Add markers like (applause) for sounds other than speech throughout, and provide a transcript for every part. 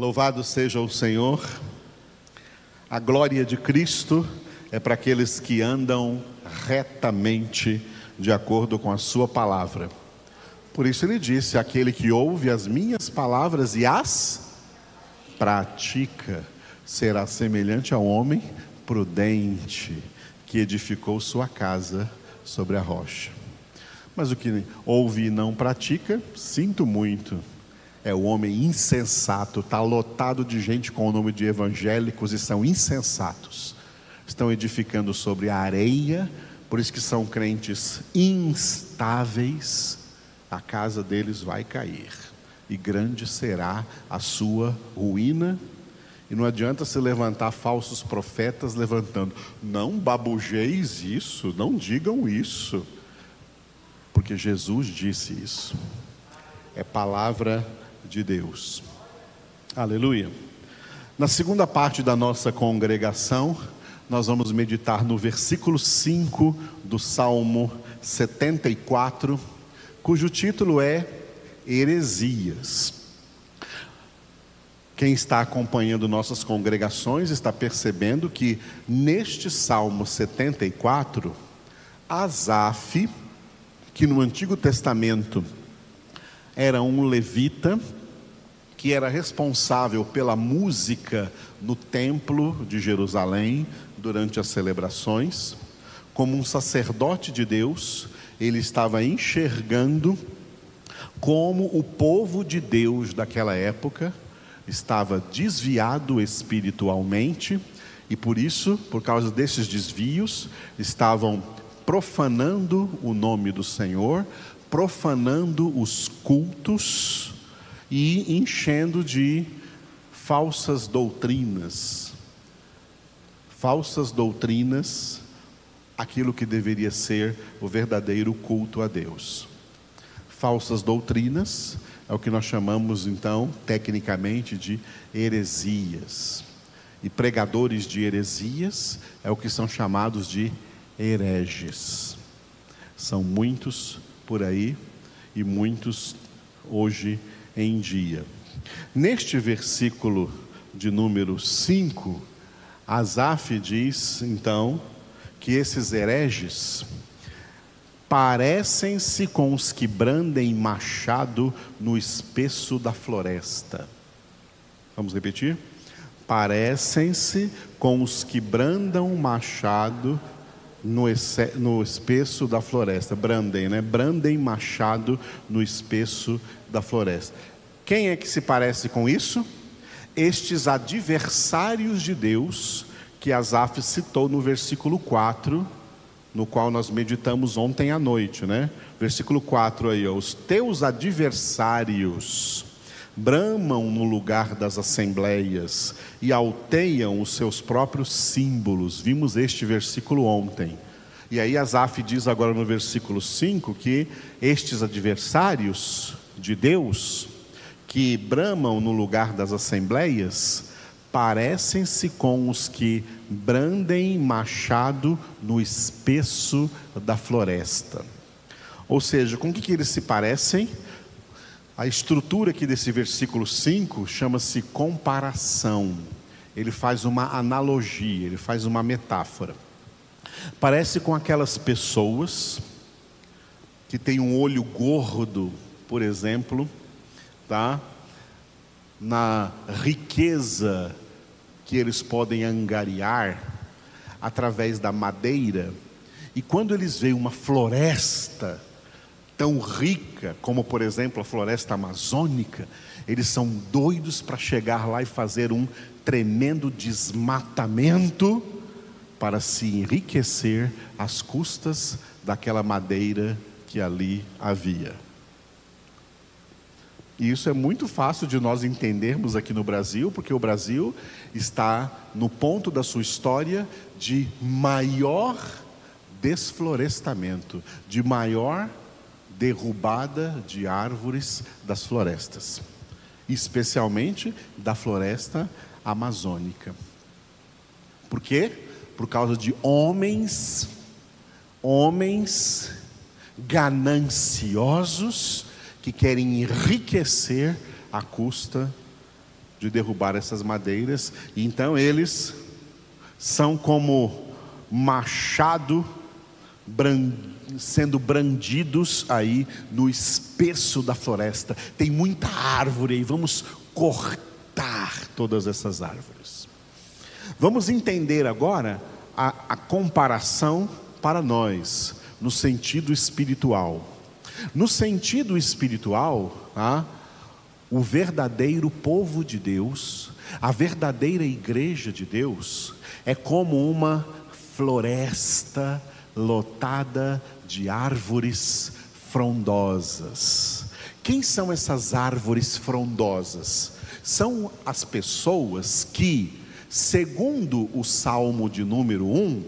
Louvado seja o Senhor. A glória de Cristo é para aqueles que andam retamente de acordo com a Sua palavra. Por isso ele disse: aquele que ouve as minhas palavras e as pratica, será semelhante ao homem prudente que edificou sua casa sobre a rocha. Mas o que ouve e não pratica, sinto muito é o homem insensato, está lotado de gente com o nome de evangélicos e são insensatos. Estão edificando sobre a areia, por isso que são crentes instáveis, a casa deles vai cair, e grande será a sua ruína. E não adianta se levantar falsos profetas levantando, não babujeis isso, não digam isso, porque Jesus disse isso. É palavra de Deus. Aleluia. Na segunda parte da nossa congregação, nós vamos meditar no versículo 5 do Salmo 74, cujo título é Heresias. Quem está acompanhando nossas congregações está percebendo que neste Salmo 74, Asaf, que no Antigo Testamento era um levita, que era responsável pela música no templo de Jerusalém durante as celebrações. Como um sacerdote de Deus, ele estava enxergando como o povo de Deus daquela época estava desviado espiritualmente e por isso, por causa desses desvios, estavam profanando o nome do Senhor, profanando os cultos e enchendo de falsas doutrinas. Falsas doutrinas, aquilo que deveria ser o verdadeiro culto a Deus. Falsas doutrinas é o que nós chamamos então, tecnicamente, de heresias. E pregadores de heresias é o que são chamados de hereges. São muitos por aí e muitos hoje em dia. Neste versículo de número 5, Asaf diz então que esses hereges parecem-se com os que brandem machado no espesso da floresta. Vamos repetir? Parecem-se com os que brandam machado no, no espesso da floresta. Brandem, né? Brandem machado no espesso da floresta. Quem é que se parece com isso? Estes adversários de Deus que Asaf citou no versículo 4, no qual nós meditamos ontem à noite, né? Versículo 4 aí, ó, os teus adversários bramam no lugar das assembleias e alteiam os seus próprios símbolos. Vimos este versículo ontem. E aí Asaf diz agora no versículo 5 que estes adversários de Deus que bramam no lugar das assembleias parecem-se com os que brandem machado no espesso da floresta. Ou seja, com o que, que eles se parecem? A estrutura aqui desse versículo 5 chama-se comparação. Ele faz uma analogia, ele faz uma metáfora. Parece com aquelas pessoas que têm um olho gordo, por exemplo, tá? Na riqueza que eles podem angariar através da madeira, e quando eles veem uma floresta tão rica como, por exemplo, a floresta amazônica, eles são doidos para chegar lá e fazer um tremendo desmatamento para se enriquecer às custas daquela madeira que ali havia. E isso é muito fácil de nós entendermos aqui no Brasil, porque o Brasil está no ponto da sua história de maior desflorestamento, de maior derrubada de árvores das florestas, especialmente da floresta amazônica. Por quê? Por causa de homens, homens gananciosos que querem enriquecer à custa de derrubar essas madeiras, e então eles são como machado sendo brandidos aí no espesso da floresta. Tem muita árvore aí, vamos cortar todas essas árvores. Vamos entender agora a, a comparação para nós, no sentido espiritual. No sentido espiritual, ah, o verdadeiro povo de Deus, a verdadeira igreja de Deus, é como uma floresta lotada de árvores frondosas. Quem são essas árvores frondosas? São as pessoas que, segundo o Salmo de número 1,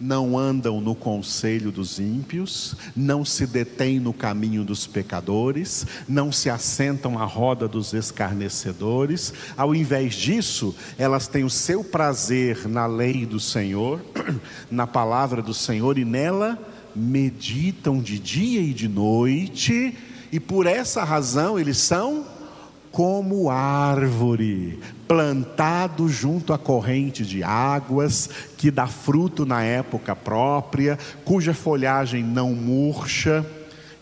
não andam no conselho dos ímpios, não se detêm no caminho dos pecadores, não se assentam à roda dos escarnecedores. Ao invés disso, elas têm o seu prazer na lei do Senhor, (clears throat) na palavra do Senhor, e nela meditam de dia e de noite, e por essa razão eles são como árvore, plantado junto à corrente de águas, que dá fruto na época própria, cuja folhagem não murcha,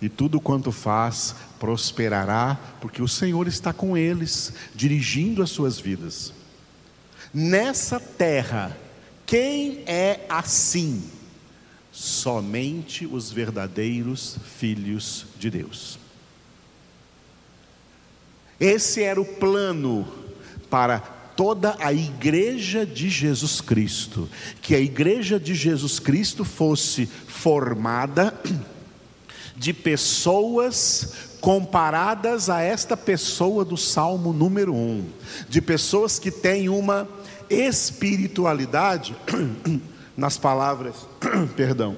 e tudo quanto faz prosperará, porque o Senhor está com eles, dirigindo as suas vidas. Nessa terra, quem é assim? Somente os verdadeiros filhos de Deus. Esse era o plano para toda a igreja de Jesus Cristo, que a igreja de Jesus Cristo fosse formada (clears throat) de pessoas comparadas a esta pessoa do Salmo número 1, de pessoas que têm uma espiritualidade, (clears throat) nas palavras, (clears throat) perdão,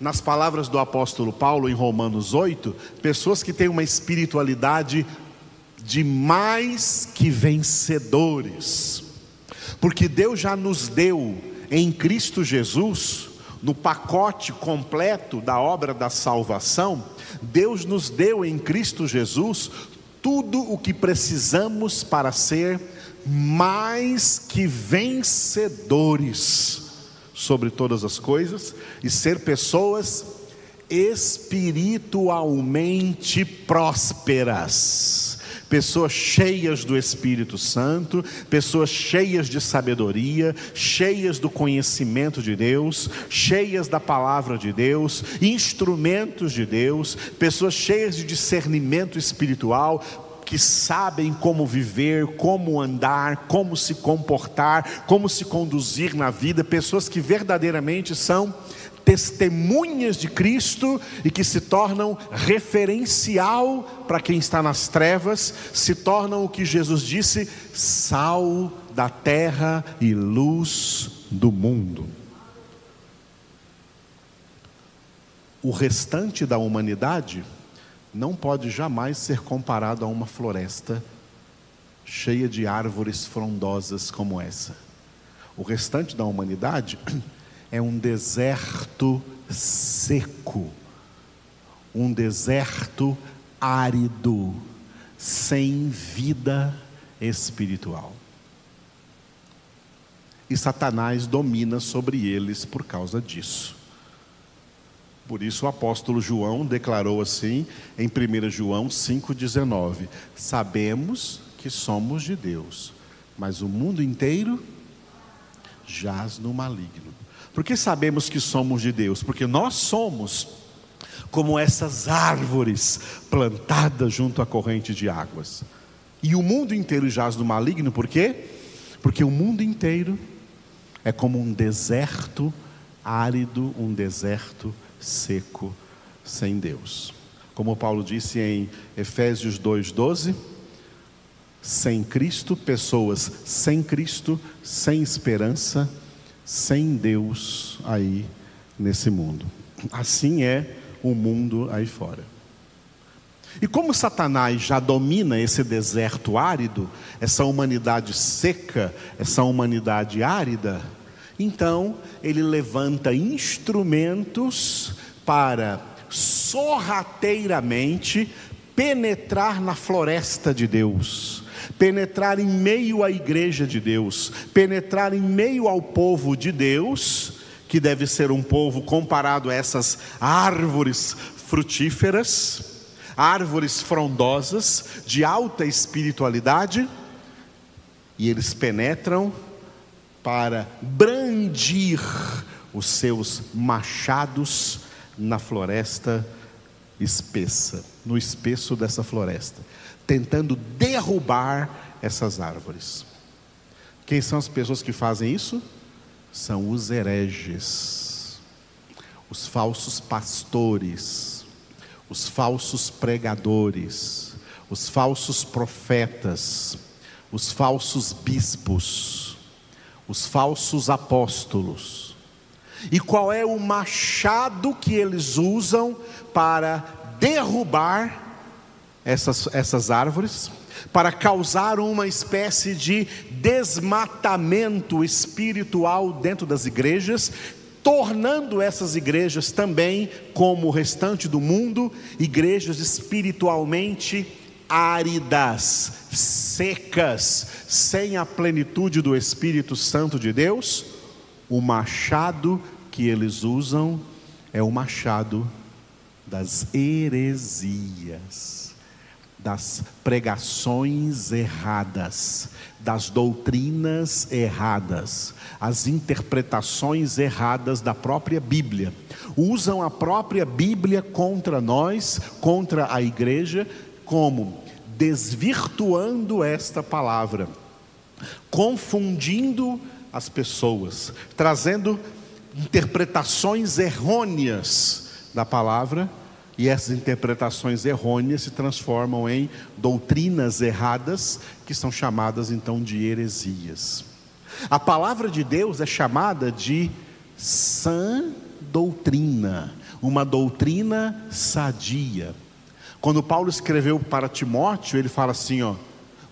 nas palavras do apóstolo Paulo em Romanos 8, pessoas que têm uma espiritualidade de mais que vencedores, porque Deus já nos deu em Cristo Jesus, no pacote completo da obra da salvação, Deus nos deu em Cristo Jesus tudo o que precisamos para ser mais que vencedores sobre todas as coisas e ser pessoas espiritualmente prósperas. Pessoas cheias do Espírito Santo, pessoas cheias de sabedoria, cheias do conhecimento de Deus, cheias da palavra de Deus, instrumentos de Deus, pessoas cheias de discernimento espiritual, que sabem como viver, como andar, como se comportar, como se conduzir na vida, pessoas que verdadeiramente são testemunhas de Cristo e que se tornam referencial para quem está nas trevas, se tornam o que Jesus disse, sal da terra e luz do mundo. O restante da humanidade não pode jamais ser comparado a uma floresta cheia de árvores frondosas como essa. O restante da humanidade (clears throat) é um deserto seco, um deserto árido, sem vida espiritual. E Satanás domina sobre eles por causa disso. Por isso o apóstolo João declarou assim em 1 João 5,19: Sabemos que somos de Deus, mas o mundo inteiro jaz no maligno. Por que sabemos que somos de Deus? Porque nós somos como essas árvores plantadas junto à corrente de águas. E o mundo inteiro jaz no maligno, por quê? Porque o mundo inteiro é como um deserto árido, um deserto seco sem Deus. Como Paulo disse em Efésios 2:12, sem Cristo, pessoas sem Cristo, sem esperança, sem Deus aí nesse mundo. Assim é o mundo aí fora. E como Satanás já domina esse deserto árido, essa humanidade seca, essa humanidade árida, então ele levanta instrumentos para sorrateiramente penetrar na floresta de Deus, penetrar em meio à igreja de Deus, penetrar em meio ao povo de Deus, que deve ser um povo comparado a essas árvores frutíferas, árvores frondosas, de alta espiritualidade, e eles penetram para brandir os seus machados na floresta espessa, no espesso dessa floresta, tentando derrubar essas árvores. Quem são as pessoas que fazem isso? São os hereges, os falsos pastores, os falsos pregadores, os falsos profetas, os falsos bispos, os falsos apóstolos. E qual é o machado que eles usam para derrubar essas, essas árvores? Para causar uma espécie de desmatamento espiritual dentro das igrejas, tornando essas igrejas também, como o restante do mundo, igrejas espiritualmente áridas, secas, sem a plenitude do Espírito Santo de Deus, o machado que eles usam é o machado das heresias, das pregações erradas, das doutrinas erradas, as interpretações erradas da própria Bíblia. Usam a própria Bíblia contra nós, contra a igreja, como desvirtuando esta palavra, confundindo as pessoas, trazendo interpretações errôneas da palavra, e essas interpretações errôneas se transformam em doutrinas erradas, que são chamadas então de heresias. A palavra de Deus é chamada de sã doutrina, uma doutrina sadia. Quando Paulo escreveu para Timóteo, ele fala assim, ó: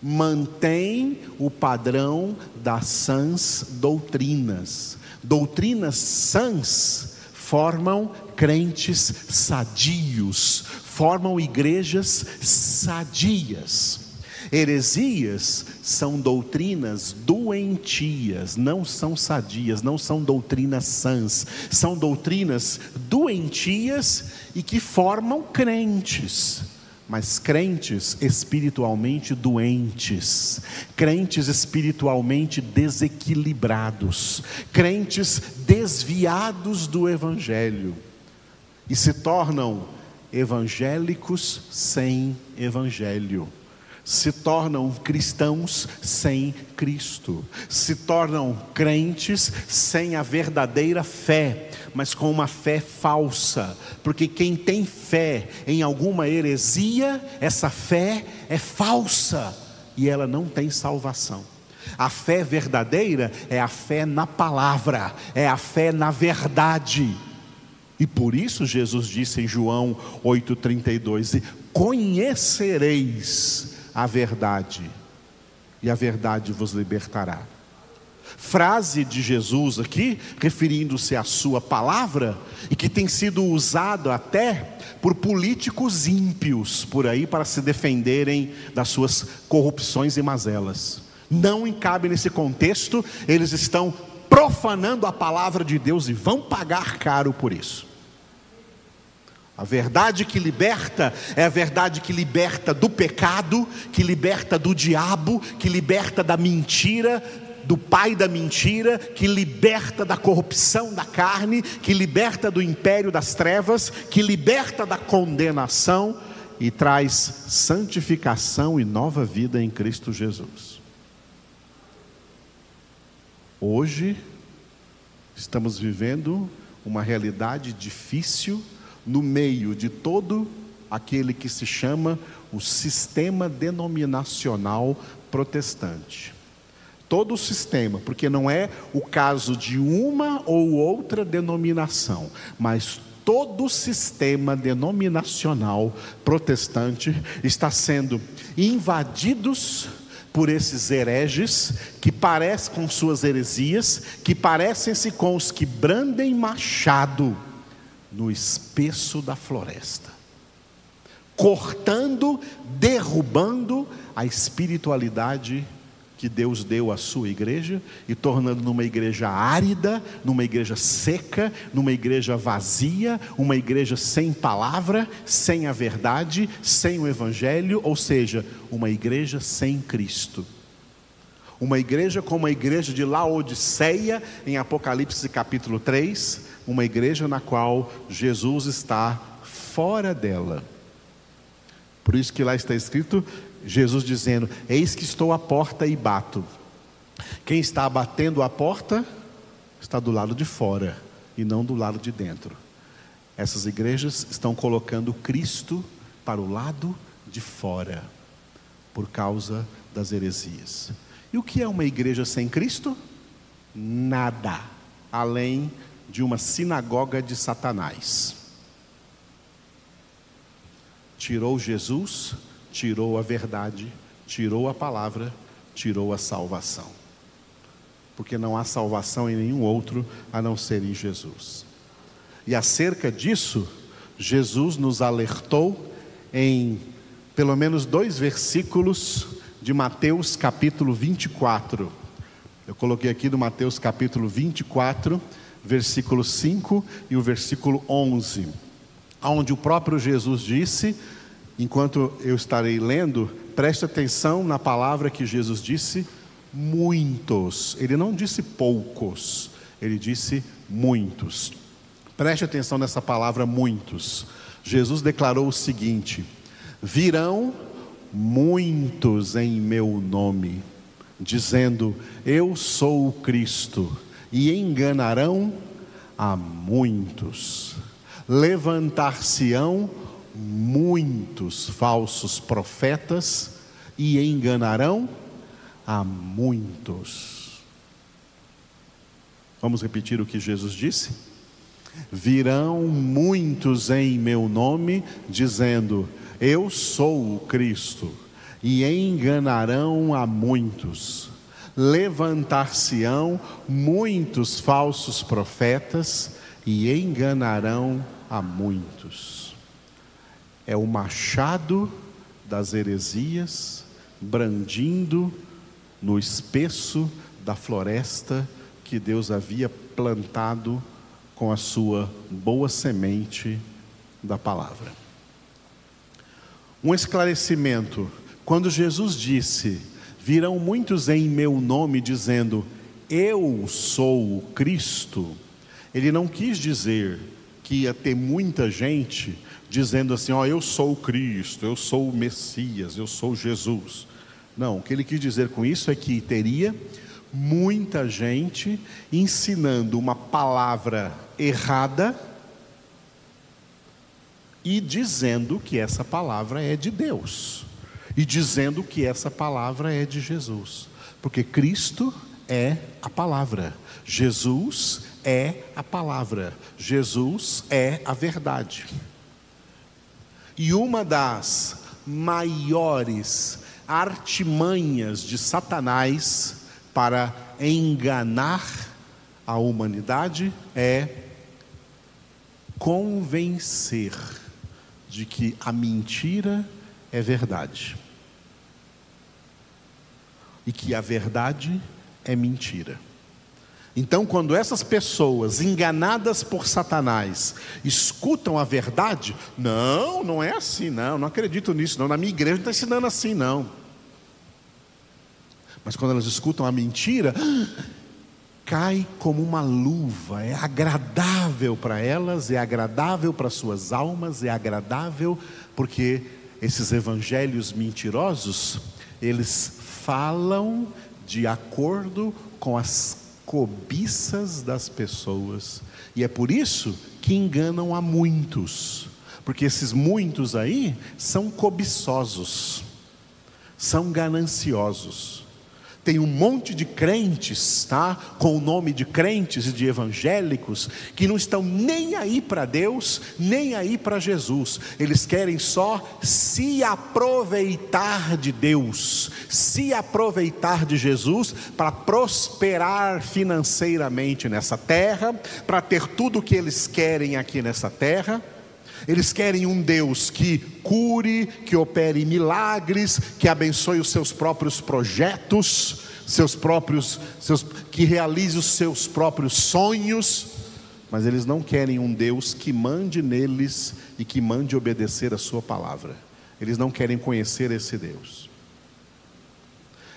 mantém o padrão das sãs doutrinas. Doutrinas sãs formam crentes sadios, formam igrejas sadias. Heresias são doutrinas doentias, não são sadias, não são doutrinas sãs, são doutrinas doentias e que formam crentes mas crentes espiritualmente doentes, crentes espiritualmente desequilibrados, crentes desviados do Evangelho e se tornam evangélicos sem Evangelho se tornam cristãos sem Cristo, se tornam crentes sem a verdadeira fé, mas com uma fé falsa, porque quem tem fé em alguma heresia, essa fé é falsa e ela não tem salvação. A fé verdadeira é a fé na palavra, é a fé na verdade. E por isso Jesus disse em João 8,32: Conhecereis a verdade, e a verdade vos libertará. Frase de Jesus aqui, referindo-se à sua palavra, e que tem sido usado até por políticos ímpios por aí para se defenderem das suas corrupções e mazelas. Não encabe nesse contexto, eles estão profanando a palavra de Deus e vão pagar caro por isso. A verdade que liberta é a verdade que liberta do pecado, que liberta do diabo, que liberta da mentira, do pai da mentira, que liberta da corrupção da carne, que liberta do império das trevas, que liberta da condenação e traz santificação e nova vida em Cristo Jesus. Hoje, estamos vivendo uma realidade difícil no meio de todo aquele que se chama o sistema denominacional protestante. Todo o sistema, porque não é o caso de uma ou outra denominação, mas todo o sistema denominacional protestante está sendo invadidos por esses hereges que parecem com suas heresias, que parecem-se com os que brandem machado no espesso da floresta, cortando, derrubando a espiritualidade que Deus deu à sua igreja e tornando numa igreja árida, numa igreja seca, numa igreja vazia, uma igreja sem palavra, sem a verdade, sem o evangelho, ou seja, uma igreja sem Cristo. Uma igreja como a igreja de Laodiceia, em Apocalipse capítulo 3, uma igreja na qual Jesus está fora dela. Por isso que lá está escrito Jesus dizendo: Eis que estou à porta e bato. Quem está batendo a porta está do lado de fora e não do lado de dentro. Essas igrejas estão colocando Cristo para o lado de fora, por causa das heresias. E o que é uma igreja sem Cristo? Nada, além de uma sinagoga de Satanás. Tirou Jesus tirou a verdade, tirou a palavra, tirou a salvação. Porque não há salvação em nenhum outro a não ser em Jesus. E acerca disso, Jesus nos alertou em pelo menos dois versículos de Mateus capítulo 24. Eu coloquei aqui do Mateus capítulo 24, versículo 5 e o versículo 11, onde o próprio Jesus disse: enquanto eu estarei lendo, preste atenção na palavra que Jesus disse: muitos. Ele não disse poucos, ele disse muitos. Preste atenção nessa palavra muitos. Jesus declarou o seguinte: virão muitos em meu nome, dizendo: Eu sou o Cristo, e enganarão a muitos. Levantar-se-ão muitos falsos profetas e enganarão a muitos. Vamos repetir o que Jesus disse? Virão muitos em meu nome, dizendo: Eu sou o Cristo, e enganarão a muitos. Levantar-se-ão muitos falsos profetas e enganarão a muitos é o machado das heresias brandindo no espesso da floresta que Deus havia plantado com a sua boa semente da palavra. Um esclarecimento: quando Jesus disse: Virão muitos em meu nome dizendo, Eu sou o Cristo, ele não quis dizer que ia ter muita gente dizendo assim: Ó, oh, eu sou o Cristo, eu sou o Messias, eu sou Jesus. Não, o que ele quis dizer com isso é que teria muita gente ensinando uma palavra errada e dizendo que essa palavra é de Deus, e dizendo que essa palavra é de Jesus, porque Cristo é a palavra, Jesus é a palavra, Jesus é a verdade. E uma das maiores artimanhas de Satanás para enganar a humanidade é convencer de que a mentira é verdade e que a verdade é mentira. Então, quando essas pessoas enganadas por Satanás escutam a verdade, não, não é assim, não, não acredito nisso, não. Na minha igreja não está ensinando assim, não. Mas quando elas escutam a mentira, (gasps) cai como uma luva, é agradável para elas, é agradável para suas almas, é agradável porque esses evangelhos mentirosos, eles falam de acordo com as cobiças das pessoas. E é por isso que enganam a muitos. Porque esses muitos aí são cobiçosos, são gananciosos. Tem um monte de crentes, tá? Com o nome de crentes e de evangélicos, que não estão nem aí para Deus, nem aí para Jesus. Eles querem só se aproveitar de Deus, se aproveitar de Jesus para prosperar financeiramente nessa terra, para ter tudo o que eles querem aqui nessa terra Eles querem um Deus que cure, que opere milagres, que abençoe os seus próprios projetos, seus próprios, seus, que realize os seus próprios sonhos, mas eles não querem um Deus que mande neles e que mande obedecer a sua palavra. Eles não querem conhecer esse Deus.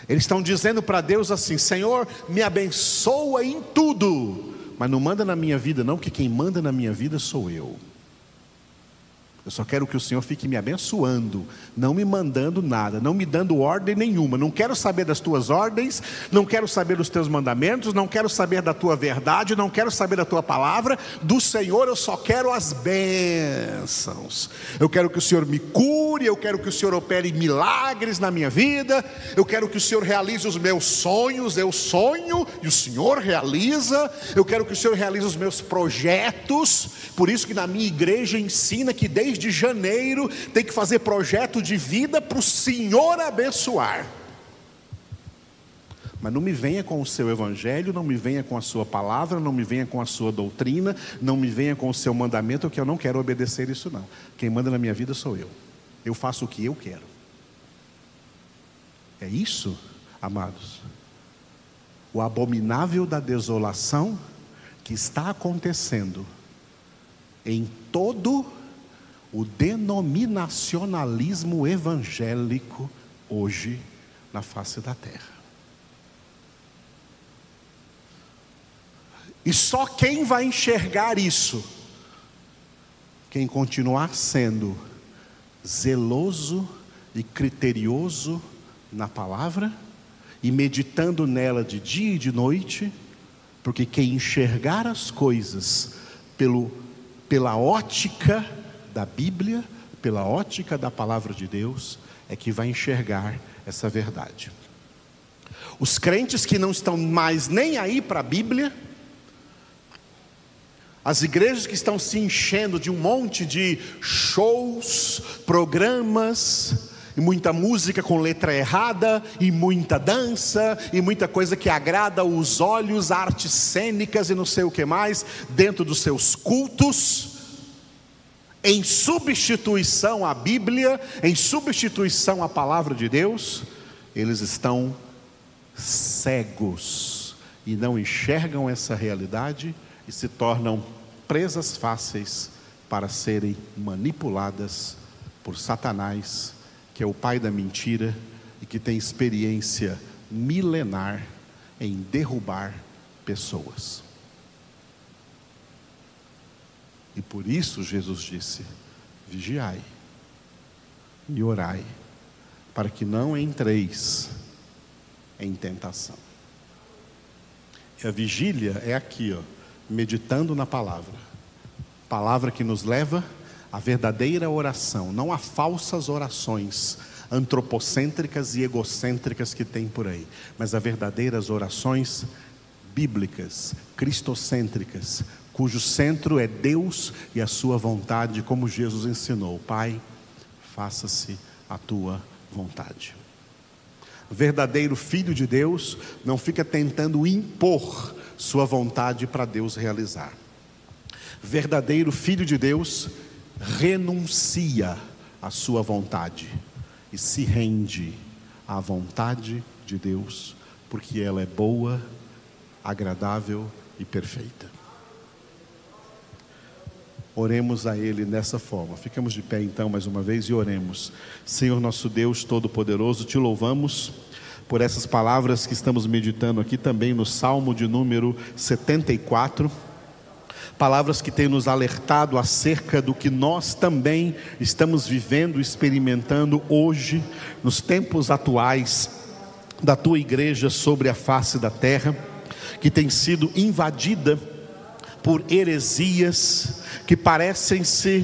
Eles estão dizendo para Deus assim: Senhor, me abençoa em tudo, mas não manda na minha vida, não, que quem manda na minha vida sou eu. Eu só quero que o Senhor fique me abençoando, não me mandando nada, não me dando ordem nenhuma. Não quero saber das tuas ordens, não quero saber dos teus mandamentos, não quero saber da tua verdade, não quero saber da tua palavra. Do Senhor eu só quero as bênçãos. Eu quero que o Senhor me cure, eu quero que o Senhor opere milagres na minha vida, eu quero que o Senhor realize os meus sonhos. Eu sonho e o Senhor realiza. Eu quero que o Senhor realize os meus projetos. Por isso que na minha igreja ensina que desde de janeiro tem que fazer projeto de vida para o Senhor abençoar. Mas não me venha com o seu evangelho, não me venha com a sua palavra, não me venha com a sua doutrina, não me venha com o seu mandamento, que eu não quero obedecer isso não. Quem manda na minha vida sou eu. Eu faço o que eu quero. É isso, amados. O abominável da desolação que está acontecendo em todo o denominacionalismo evangélico hoje na face da terra. E só quem vai enxergar isso, quem continuar sendo zeloso e criterioso na palavra e meditando nela de dia e de noite, porque quem enxergar as coisas pelo, pela ótica da Bíblia, pela ótica da palavra de Deus, é que vai enxergar essa verdade. Os crentes que não estão mais nem aí para a Bíblia, as igrejas que estão se enchendo de um monte de shows, programas, e muita música com letra errada, e muita dança, e muita coisa que agrada os olhos, artes cênicas e não sei o que mais, dentro dos seus cultos em substituição à Bíblia, em substituição à palavra de Deus, eles estão cegos e não enxergam essa realidade e se tornam presas fáceis para serem manipuladas por Satanás, que é o pai da mentira e que tem experiência milenar em derrubar pessoas. E por isso Jesus disse: vigiai e orai, para que não entreis em tentação. E a vigília é aqui, ó, meditando na palavra. Palavra que nos leva à verdadeira oração, não a falsas orações antropocêntricas e egocêntricas que tem por aí, mas a verdadeiras orações bíblicas, cristocêntricas, cujo centro é Deus e a sua vontade, como Jesus ensinou: Pai, faça-se a tua vontade. Verdadeiro filho de Deus não fica tentando impor sua vontade para Deus realizar. Verdadeiro filho de Deus renuncia à sua vontade e se rende à vontade de Deus, porque ela é boa, agradável e perfeita. Oremos a Ele nessa forma. Ficamos de pé então mais uma vez e oremos. Senhor nosso Deus Todo-Poderoso, te louvamos por essas palavras que estamos meditando aqui também no Salmo de número 74. Palavras que têm nos alertado acerca do que nós também estamos vivendo, experimentando hoje, nos tempos atuais da tua igreja sobre a face da terra, que tem sido invadida por heresias que parecem ser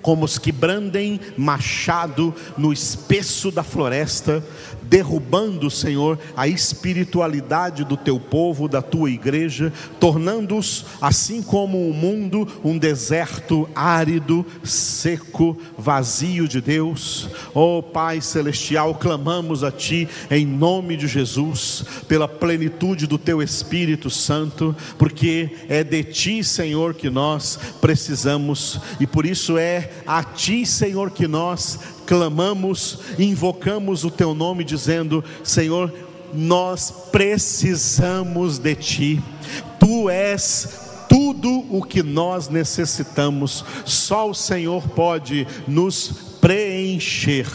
como os que brandem machado no espesso da floresta, derrubando, Senhor, a espiritualidade do teu povo, da tua igreja, tornando-os, assim como o mundo, um deserto árido, seco, vazio de Deus. Oh Pai celestial, clamamos a Ti em nome de Jesus, pela plenitude do Teu Espírito Santo, porque é de Ti, Senhor, que nós precisamos e por isso é a Ti, Senhor, que nós clamamos, invocamos o Teu nome, dizendo: Senhor, nós precisamos de Ti, Tu és tudo o que nós necessitamos, só o Senhor pode nos preencher,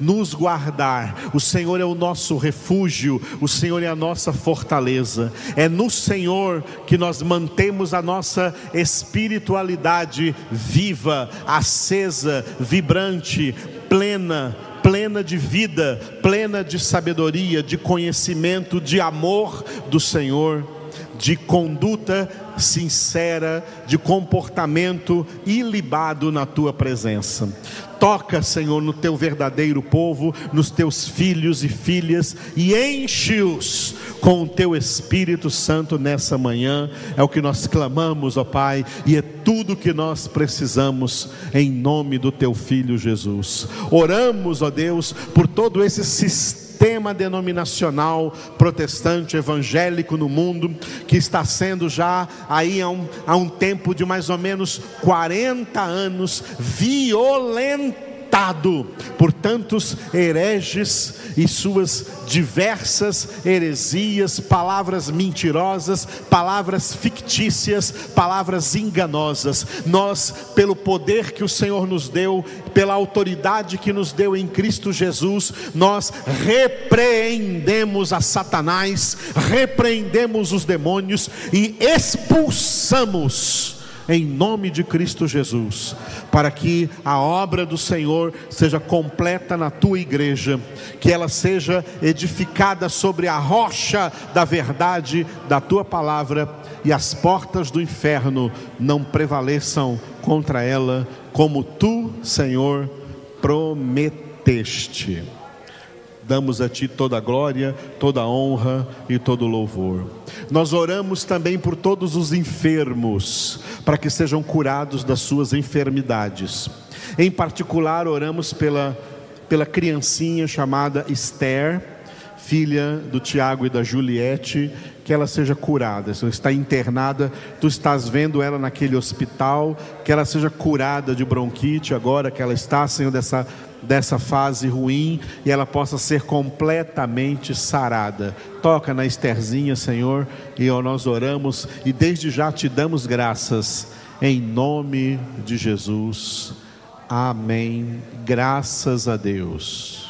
nos guardar. O Senhor é o nosso refúgio, o Senhor é a nossa fortaleza. É no Senhor que nós mantemos a nossa espiritualidade viva, acesa, vibrante, plena, plena de vida, plena de sabedoria, de conhecimento, de amor do Senhor, de conduta sincera, de comportamento ilibado na tua presença. Toca, Senhor, no teu verdadeiro povo, nos teus filhos e filhas e enche-os com o teu Espírito Santo nessa manhã. É o que nós clamamos, ó Pai, e é tudo que nós precisamos em nome do teu filho Jesus. Oramos, ó Deus, por todo esse sistema sistema denominacional protestante evangélico no mundo, que está sendo já aí há um, há um tempo de mais ou menos 40 anos violento por tantos hereges e suas diversas heresias, palavras mentirosas, palavras fictícias, palavras enganosas. Nós, pelo poder que o Senhor nos deu, pela autoridade que nos deu em Cristo Jesus, nós repreendemos a Satanás, repreendemos os demônios e expulsamos em nome de Cristo Jesus, para que a obra do Senhor seja completa na tua igreja, que ela seja edificada sobre a rocha da verdade da tua palavra e as portas do inferno não prevaleçam contra ela, como tu, Senhor, prometeste. Damos a Ti toda a glória, toda a honra e todo o louvor. Nós oramos também por todos os enfermos, para que sejam curados das suas enfermidades. Em particular, oramos pela, pela criancinha chamada Esther, filha do Tiago e da Juliette, que ela seja curada. Se ela está internada, tu estás vendo ela naquele hospital, que ela seja curada de bronquite agora que ela está, Senhor, dessa dessa fase ruim e ela possa ser completamente sarada. Toca na Esterzinha, Senhor, e nós oramos e desde já te damos graças em nome de Jesus. Amém. Graças a Deus.